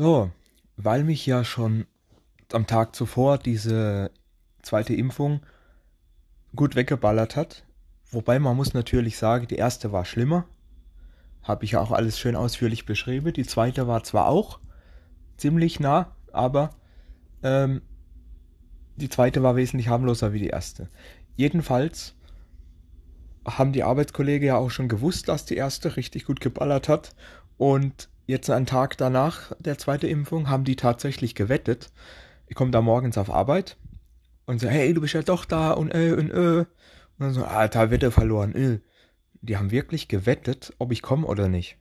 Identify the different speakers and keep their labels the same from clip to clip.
Speaker 1: So, weil mich ja schon am Tag zuvor diese zweite Impfung gut weggeballert hat. Wobei man muss natürlich sagen, die erste war schlimmer. Habe ich ja auch alles schön ausführlich beschrieben. Die zweite war zwar auch ziemlich nah, aber ähm, die zweite war wesentlich harmloser wie die erste. Jedenfalls haben die Arbeitskollegen ja auch schon gewusst, dass die erste richtig gut geballert hat. Und jetzt einen Tag danach der zweite Impfung haben die tatsächlich gewettet. Ich komme da morgens auf Arbeit und so, hey, du bist ja doch da und äh und äh. Und dann so, alter, Wette verloren, äh. Die haben wirklich gewettet, ob ich komme oder nicht.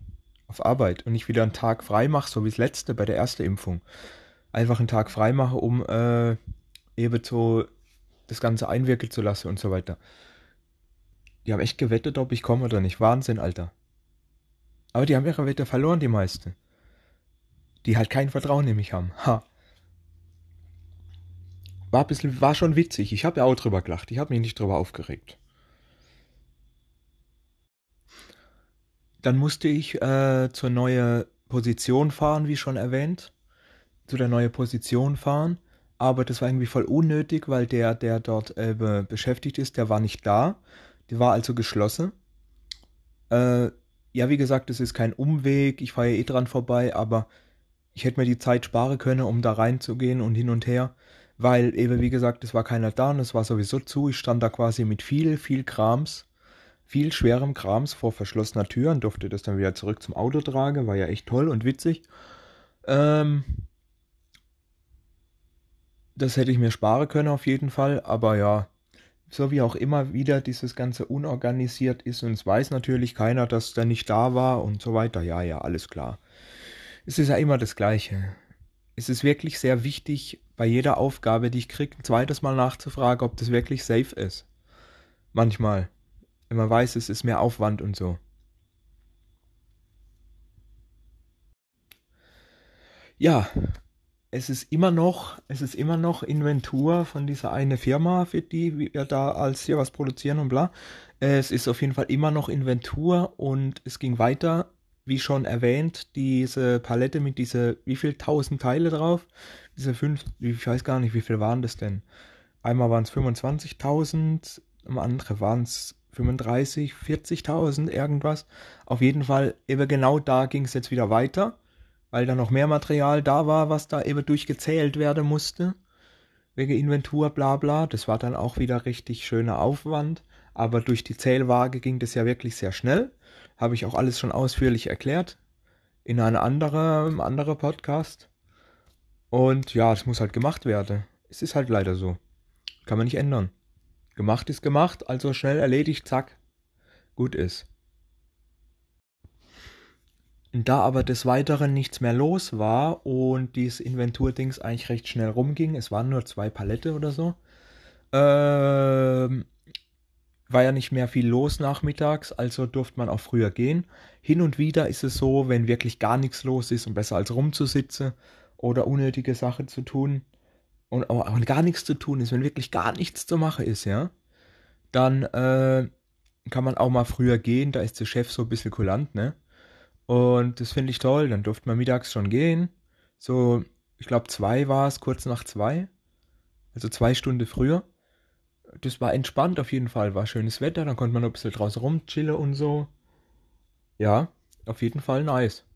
Speaker 1: Auf Arbeit und ich wieder einen Tag frei mache, so wie das letzte bei der ersten Impfung. Einfach einen Tag frei mache, um äh, eben so das Ganze einwirken zu lassen und so weiter. Die haben echt gewettet, ob ich komme oder nicht. Wahnsinn, Alter. Aber die haben ihre Wette verloren, die meisten. Die halt kein Vertrauen in mich haben. Ha. War, ein bisschen, war schon witzig. Ich habe ja auch drüber gelacht. Ich habe mich nicht drüber aufgeregt. Dann musste ich äh, zur neuen Position fahren, wie schon erwähnt. Zu der neuen Position fahren. Aber das war irgendwie voll unnötig, weil der, der dort äh, beschäftigt ist, der war nicht da. Die war also geschlossen. Äh, ja, wie gesagt, es ist kein Umweg, ich fahre ja eh dran vorbei, aber ich hätte mir die Zeit sparen können, um da reinzugehen und hin und her, weil eben, wie gesagt, es war keiner da und es war sowieso zu. Ich stand da quasi mit viel, viel Krams, viel schwerem Krams vor verschlossener Tür und durfte das dann wieder zurück zum Auto tragen, war ja echt toll und witzig. Ähm, das hätte ich mir sparen können auf jeden Fall, aber ja, so wie auch immer wieder dieses Ganze unorganisiert ist und es weiß natürlich keiner, dass der nicht da war und so weiter. Ja, ja, alles klar. Es ist ja immer das Gleiche. Es ist wirklich sehr wichtig, bei jeder Aufgabe, die ich kriege, ein zweites Mal nachzufragen, ob das wirklich safe ist. Manchmal. Wenn man weiß, es ist mehr Aufwand und so. Ja, es ist immer noch, es ist immer noch Inventur von dieser eine Firma, für die wir da als hier was produzieren und bla. Es ist auf jeden Fall immer noch Inventur und es ging weiter, wie schon erwähnt, diese Palette mit diese, wie viel tausend Teile drauf? Diese fünf, ich weiß gar nicht, wie viel waren das denn? Einmal waren es 25.000, am anderen waren es 35, 40.000, irgendwas. Auf jeden Fall, eben genau da ging es jetzt wieder weiter weil da noch mehr Material da war, was da eben durchgezählt werden musste. Wegen Inventur, bla bla. Das war dann auch wieder richtig schöner Aufwand. Aber durch die Zählwaage ging das ja wirklich sehr schnell. Habe ich auch alles schon ausführlich erklärt. In einem anderen, anderen Podcast. Und ja, es muss halt gemacht werden. Es ist halt leider so. Kann man nicht ändern. Gemacht ist gemacht, also schnell erledigt, zack. Gut ist. Da aber des Weiteren nichts mehr los war und dieses Inventurdings eigentlich recht schnell rumging, es waren nur zwei Palette oder so, ähm, war ja nicht mehr viel los nachmittags, also durfte man auch früher gehen. Hin und wieder ist es so, wenn wirklich gar nichts los ist und besser als rumzusitzen oder unnötige Sachen zu tun und auch gar nichts zu tun ist, wenn wirklich gar nichts zu machen ist, ja, dann äh, kann man auch mal früher gehen, da ist der Chef so ein bisschen kulant, ne? Und das finde ich toll. Dann durfte man mittags schon gehen. So, ich glaube, zwei war es, kurz nach zwei. Also zwei Stunden früher. Das war entspannt auf jeden Fall. War schönes Wetter. Dann konnte man noch ein bisschen draußen rumchillen und so. Ja, auf jeden Fall nice.